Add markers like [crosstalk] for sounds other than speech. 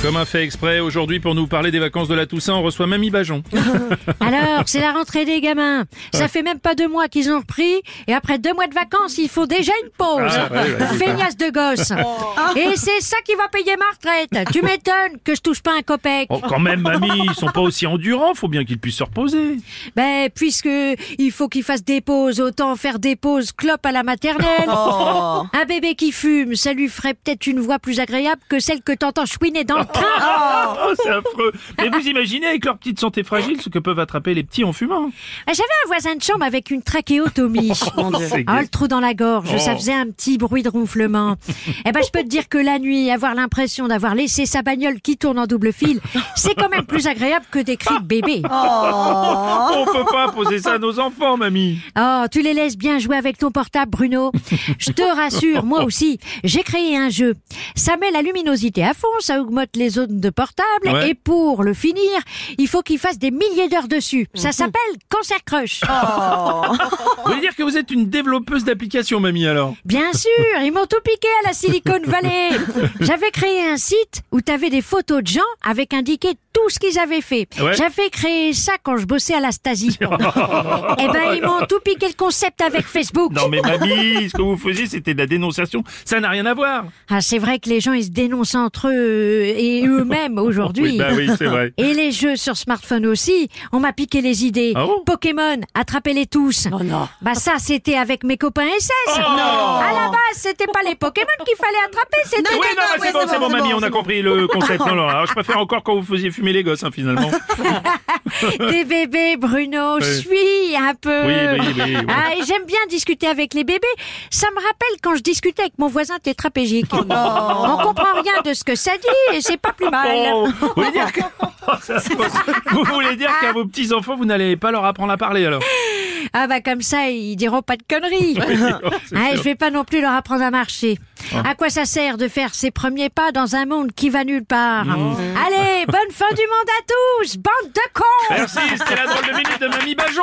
Comme un fait exprès, aujourd'hui pour nous parler des vacances de la Toussaint, on reçoit Mamie Bajon. [laughs] Alors, c'est la rentrée des gamins. Ça fait même pas deux mois qu'ils ont repris, et après deux mois de vacances, il faut déjà une pause. Ah, ouais, ouais, ouais. Feignasse de gosse. Et c'est ça qui va payer ma retraite. Tu m'étonnes que je touche pas un copec. Oh, quand même, Mamie, ils sont pas aussi endurants, faut bien qu'ils puissent se reposer. Ben, puisque il faut qu'ils fassent des pauses, autant faire des pauses clope à la maternelle. Un bébé qui fume, ça lui ferait peut-être une voix plus agréable que celle que t'entends chouiner dans le. Oh, c'est affreux. Mais vous imaginez avec leur petite santé fragile ce que peuvent attraper les petits en fumant. Ben, J'avais un voisin de chambre avec une trachéotomie. C'est Ah, gay. le trou dans la gorge, ça Oh. faisait un petit bruit de ronflement. [laughs] eh ben, je peux te dire que la nuit, avoir l'impression d'avoir laissé sa bagnole qui tourne en double fil, c'est quand même plus agréable que des cris de bébé. On peut pas poser ça à nos enfants, Mamie. Oh, tu les laisses bien jouer avec ton portable, Bruno. Je te rassure, moi aussi, j'ai créé un jeu. Ça met la luminosité à fond, ça augmente les zones de portable, Ouais. et pour le finir, il faut qu'il fasse des milliers d'heures dessus. Ça s'appelle Cancer Crush. [laughs] Vous voulez dire que vous êtes une développeuse d'applications, Mamie, alors? Bien sûr, ils m'ont tout piqué à la Silicon Valley. [laughs] J'avais créé un site où t'avais des photos de gens avec indiqué tout ce qu'ils avaient fait. Ouais. J'avais créé ça quand je bossais à la Stasi. [laughs] Eh ben, ils m'ont tout piqué le concept avec Facebook. Non mais Mamie, ce que vous faisiez, c'était de la dénonciation. Ça n'a rien à voir. Ah, c'est vrai que les gens, ils se dénoncent entre eux et eux-mêmes [laughs] aujourd'hui. Oui, bah oui, c'est vrai. Et les jeux sur smartphone aussi, on m'a piqué les idées. Ah bon Pokémon, attrapez-les tous. Oh non. Bah ça, c'était avec mes copains SS. Oh À la base, c'était pas les Pokémon qu'il fallait attraper, c'était Oui, non, mais ouais, c'est bon, c'est bon, Mamie, on a compris le concept. Non, non, alors je préfère encore quand vous faisiez fumer les gosses, hein, finalement. [laughs] des bébés, Bruno. Je suis un peu. Oui, oui, oui, oui. Ah, et j'aime bien discuter avec les bébés. Ça me rappelle quand je discutais avec mon voisin tétrapégique. Oh On comprend rien de ce que ça dit et c'est pas plus mal. Oh, vous voulez dire que... [laughs] vous voulez dire qu'à vos petits enfants, vous n'allez pas leur apprendre à parler alors? Ah bah comme ça, ils diront pas de conneries. [laughs] Ah, je vais pas non plus leur apprendre à marcher. À quoi ça sert de faire ses premiers pas dans un monde qui va nulle part Allez, [laughs] bonne fin du monde à tous, bande de cons Merci, c'était la drôle de minute de Mamie Bajon.